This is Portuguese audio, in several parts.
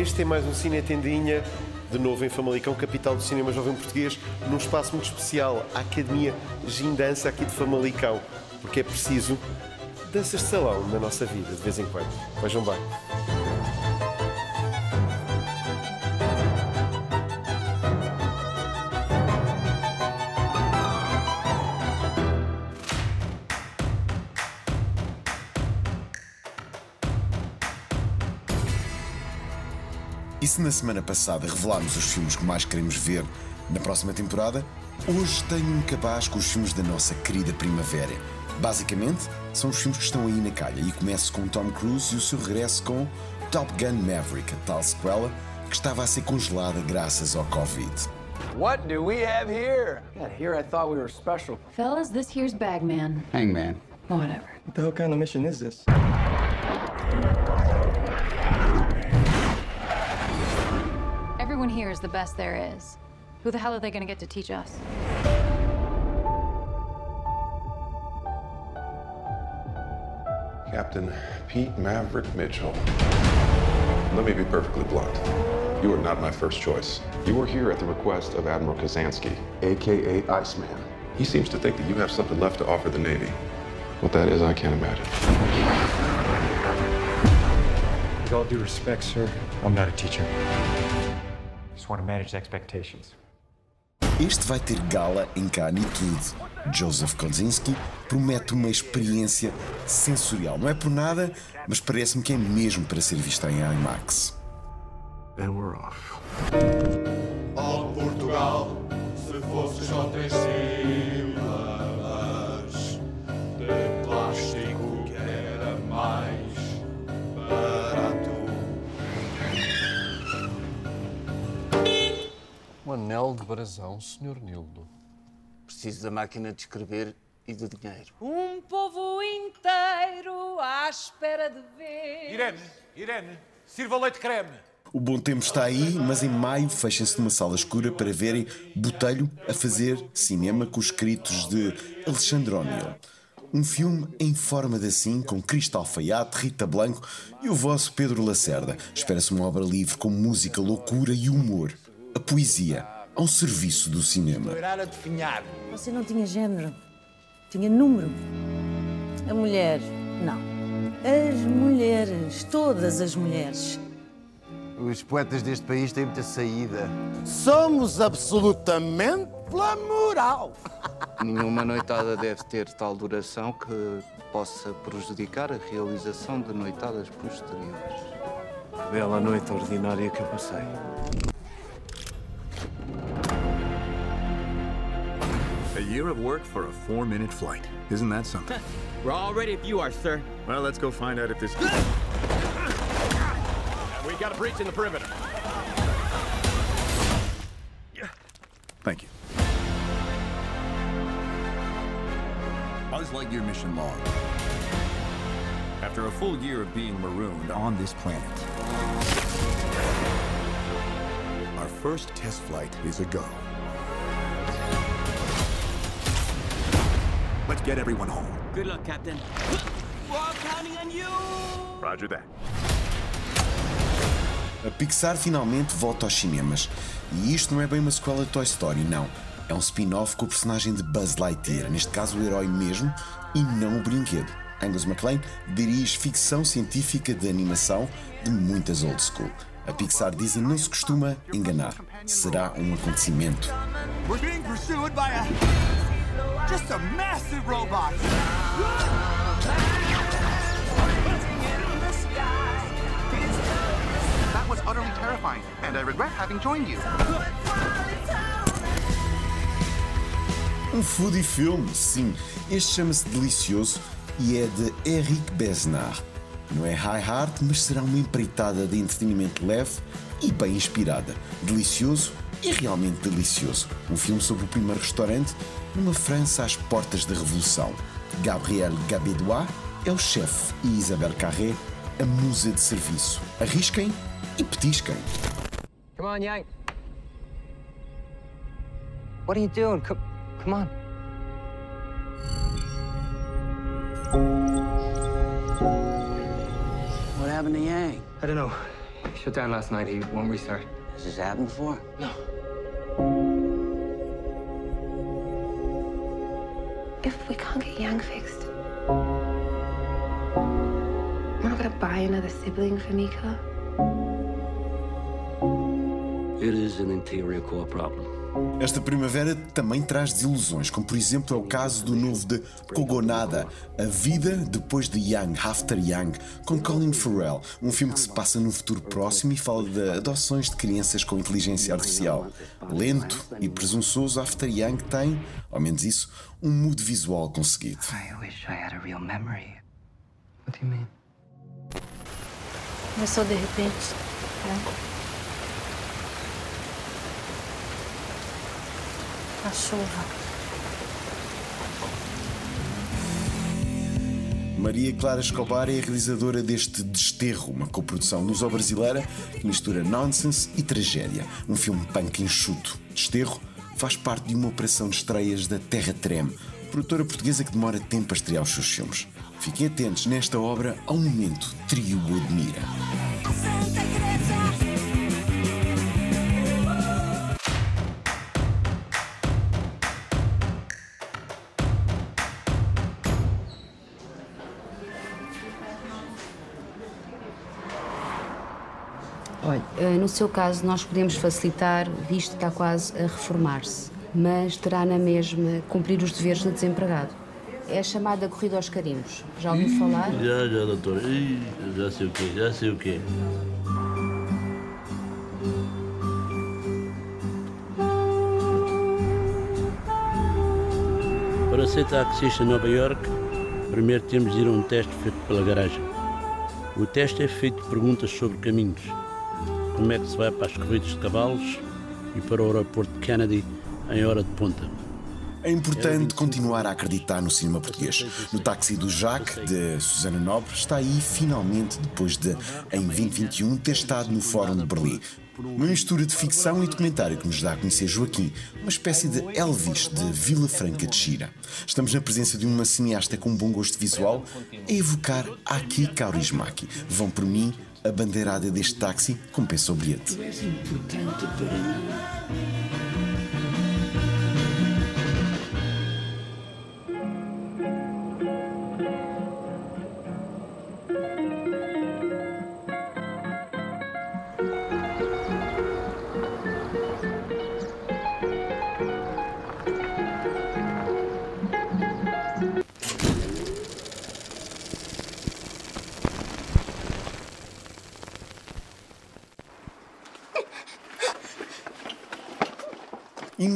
Este é mais um Cine Tendinha, de novo em Famalicão, capital do cinema jovem português, num espaço muito especial, a Academia Gindança aqui de Famalicão, porque é preciso danças de salão na nossa vida, de vez em quando. Vejam bem. E se na semana passada revelámos os filmes que mais queremos ver na próxima temporada, hoje tenho um cabaz com os filmes da nossa querida primavera. Basicamente, são os filmes que estão aí na calha e começo com Tom Cruise e o seu regresso com Top Gun Maverick, a tal sequela que estava a ser congelada graças ao Covid. What do we have here? God, here I thought we were special. Fellas, this here's Bagman. Hangman. Whatever. What the hell kind of mission is this? Everyone here is the best there is. Who the hell are they gonna get to teach us? Captain Pete Maverick Mitchell. Let me be perfectly blunt. You are not my first choice. You are here at the request of Admiral Kazansky, aka Iceman. He seems to think that you have something left to offer the Navy. What that is, I can't imagine. With all due respect, sir, I'm not a teacher. Want to manage expectations. Este vai ter gala em Canitude. Joseph Kosinski promete uma experiência sensorial. Não é por nada, mas parece-me que é mesmo para ser vista em IMAX. And we're off. Portugal, se fosse só três De brasão, Sr. Nildo. Preciso da máquina de escrever e do dinheiro. Um povo inteiro à espera de ver. Irene, Irene, sirva leite creme. O bom tempo está aí, mas em maio fechem-se numa sala escura para verem Botelho a fazer cinema com os escritos de Alexandre O'Neill. Um filme em forma de assim, com Cristo Alfaiate, Rita Blanco e o vosso Pedro Lacerda. Espera-se uma obra livre com música, loucura e humor. A poesia ao serviço do cinema. Loirada de finhar. Você não tinha género, tinha número. A mulher, não. As mulheres, todas as mulheres. Os poetas deste país têm muita saída. Somos absolutamente pela moral. Nenhuma noitada deve ter tal duração que possa prejudicar a realização de noitadas posteriores. Bela noite ordinária que eu passei. Year of work for a four minute flight. Isn't that something? We're all ready if you are, sir. well, let's go find out if this. We've got a breach in the perimeter. Thank you. Buzz Lightyear mission log. After a full year of being marooned on this planet, our first test flight is a go. Let's get everyone home. Good luck, Captain. We're all counting on you. Roger that. A Pixar finalmente volta aos cinemas. E isto não é bem uma sequela de Toy Story, não. É um spin-off com o personagem de Buzz Lightyear, neste caso o herói mesmo, e não o brinquedo. Angus MacLean dirige ficção científica de animação de muitas old school. A Pixar dizem não se costuma enganar. Será um acontecimento. We're being pursued by a just a massive robot. That was utterly terrifying, and I regret having joined you. Um foodie filme, sim. Este chama-se Delicioso e é de Eric Besnard. Não é high heart, mas será uma empreitada de entretenimento leve e bem inspirada. Delicioso e realmente delicioso. Um filme sobre o primeiro restaurante numa França às portas da Revolução. Gabriel Gabédois é o chefe e Isabelle Carré a musa de serviço. Arrisquem e petisquem. Come on, Yank. What are you doing? Come, come on. What happened to Yang? I don't know. Shut down last night. He won't restart. Has this happened before? No. If we can't get Yang fixed, we're not gonna buy another sibling for Mika. It is an interior core problem. Esta primavera também traz desilusões, como por exemplo é o caso do novo de Kogonada, A Vida Depois de Young, After Young, com Colin Farrell, um filme que se passa num futuro próximo e fala de adoções de crianças com inteligência artificial. Lento e presunçoso, After Young tem, ao menos isso, um mood visual conseguido. I wish I had a real memory. What do you mean? Começou de repente. Né? A chuva. Maria Clara Escobar é a realizadora deste Desterro, uma coprodução luso-brasileira que mistura nonsense e tragédia. Um filme punk enxuto. Desterro faz parte de uma operação de estreias da Terra Treme, produtora portuguesa que demora tempo a estrear os seus filmes. Fiquem atentos nesta obra ao momento trio admira. Olha, eh, no seu caso, nós podemos facilitar, visto que está quase a reformar-se, mas terá na mesma cumprir os deveres do desempregado. É a chamada corrida aos carimbos. Já ouviu falar? Já, já, doutora. Ih, já sei o quê, já sei o quê. Para ser taxista em Nova York, primeiro temos de ir a um teste feito pela garagem. O teste é feito de perguntas sobre caminhos. Como é que se vai para as corridas de cavalos e para o aeroporto de Kennedy em hora de ponta. É importante continuar a acreditar no cinema português. No Táxi do Jacques, de Susana Nobre, está aí finalmente, depois de, em 2021, ter estado no Fórum de Berlim. Uma mistura de ficção e documentário que nos dá a conhecer Joaquim, uma espécie de Elvis de Vila Franca de Xira. Estamos na presença de uma cineasta com um bom gosto visual a evocar Aki Kaurismäki. Vão por mim, a bandeirada deste táxi compensa o bilhete. Tu és importante para mim.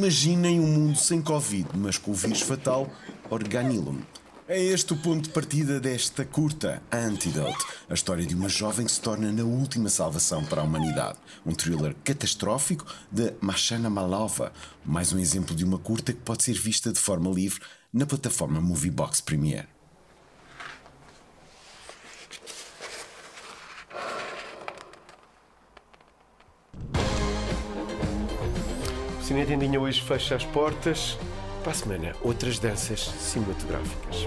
Imaginem um mundo sem Covid, mas com o vírus fatal Organillum. É este o ponto de partida desta curta, Antidote, a história de uma jovem que se torna na última salvação para a humanidade. Um thriller catastrófico de Machana Malova, mais um exemplo de uma curta que pode ser vista de forma livre na plataforma Moviebox Premiere. Cine Tendinha hoje fecha as portas. Para a semana, outras danças cinematográficas.